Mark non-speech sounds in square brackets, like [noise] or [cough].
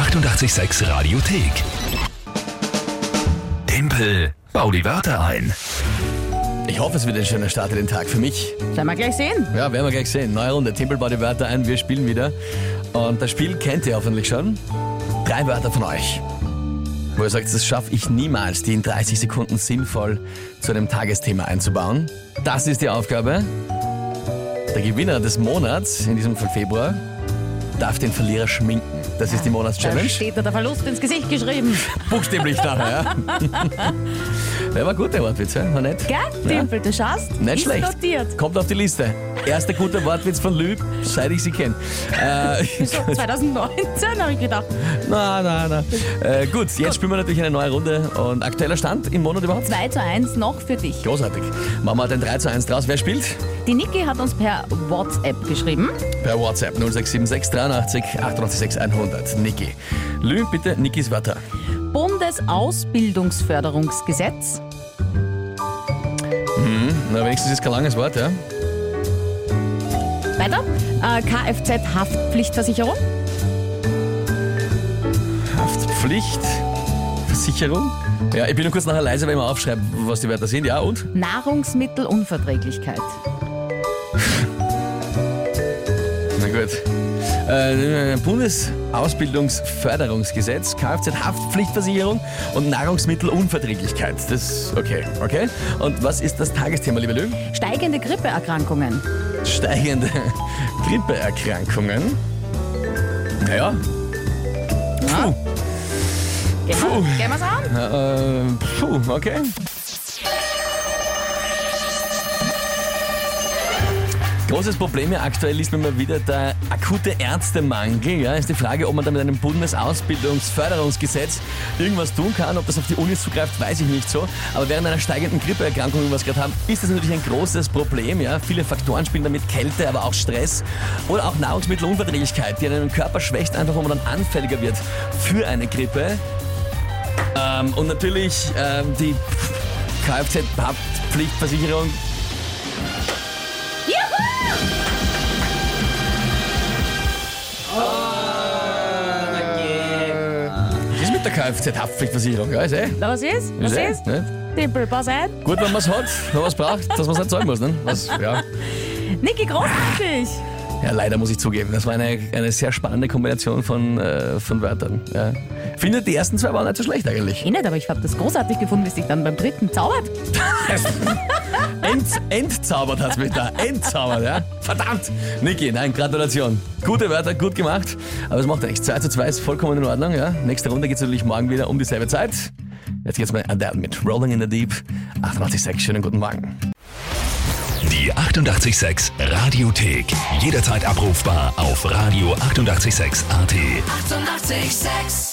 886 Radiothek. Tempel, bau die Wörter ein. Ich hoffe, es wird ein schöner Start in den Tag für mich. Sollen wir gleich sehen? Ja, werden wir gleich sehen. Neue Runde, Timpel baut die Wörter ein, wir spielen wieder. Und das Spiel kennt ihr hoffentlich schon. Drei Wörter von euch. Wo ihr sagt, das schaffe ich niemals, die in 30 Sekunden sinnvoll zu einem Tagesthema einzubauen. Das ist die Aufgabe. Der Gewinner des Monats, in diesem Fall Februar, darf den Verlierer schminken. Das ist die Da Monatschallenge. steht da der Verlust ins Gesicht geschrieben. Buchstäblich nachher, ja. [laughs] Der war gut, der Wortwitz, ja? war nett. Gell, Timpel, du schaust? Nicht ist schlecht. notiert. Kommt auf die Liste. Erster guter Wortwitz von Lüb, seit ich sie kenne. Äh, So 2019 habe ich gedacht. na, na, na. Äh, gut, jetzt spielen wir natürlich eine neue Runde. Und aktueller Stand im Monat überhaupt? 2 zu 1 noch für dich. Großartig. Machen wir den 3 zu 1 draus. Wer spielt? Die Niki hat uns per WhatsApp geschrieben. Per WhatsApp 0676 83 88 100. Niki. Lü, bitte Nikis Wörter. Bundesausbildungsförderungsgesetz, Na, wenigstens ist kein langes Wort, ja? weiter, äh, Kfz-Haftpflichtversicherung, Haftpflicht, Versicherung. Ja, ich bin nur kurz nachher leise, wenn ich mal aufschreibe, was die Wörter sind. Ja, und? Nahrungsmittelunverträglichkeit, [laughs] Na gut. Äh, Bundesausbildungsförderungsgesetz, Kfz-Haftpflichtversicherung und Nahrungsmittelunverträglichkeit. Das okay, okay. Und was ist das Tagesthema, liebe Lü? steigende Grippeerkrankungen, Steigende Grippeerkrankungen. Naja, ja. Gehen wir, gehen wir's an? äh, puh, okay. Großes Problem ja aktuell ist mal wieder der akute Ärztemangel. Ja, ist die Frage, ob man da mit einem Bundesausbildungsförderungsgesetz irgendwas tun kann. Ob das auf die Unis zugreift, weiß ich nicht so. Aber während einer steigenden Grippeerkrankung, wie wir es gerade haben, ist das natürlich ein großes Problem. Ja, viele Faktoren spielen damit Kälte, aber auch Stress oder auch Nahrungsmittelunverträglichkeit, die einen Körper schwächt, einfach wo man dann anfälliger wird für eine Grippe. Ähm, und natürlich ähm, die Kfz-Haftpflichtversicherung. Was ist mit der Kfz-Haftpflichtversicherung? Ja, ist eh. Na, was ist? Was Ist eh, ist? ne? Timpel, pass ein. Gut, wenn man es hat, wenn man es braucht, dass man es nicht zahlen muss. Ne? Was, ja. [laughs] Niki, großartig. ja, leider muss ich zugeben. Das war eine, eine sehr spannende Kombination von, äh, von Wörtern. Ja. Finde, die ersten zwei waren nicht so schlecht eigentlich. Eh nicht, aber ich habe das großartig gefunden, wie sich dann beim dritten zaubert. [laughs] [laughs] Ent, entzaubert hat mich da. Entzaubert, ja. Verdammt. Niki, nein, Gratulation. Gute Wörter, gut gemacht. Aber es macht nichts. 2 zu 2 ist vollkommen in Ordnung, ja. Nächste Runde geht es natürlich morgen wieder um dieselbe Zeit. Jetzt geht's mal Adele mit Rolling in the Deep. 88,6. Schönen guten Morgen. Die 886 Radiothek. Jederzeit abrufbar auf radio886.at. 886! 886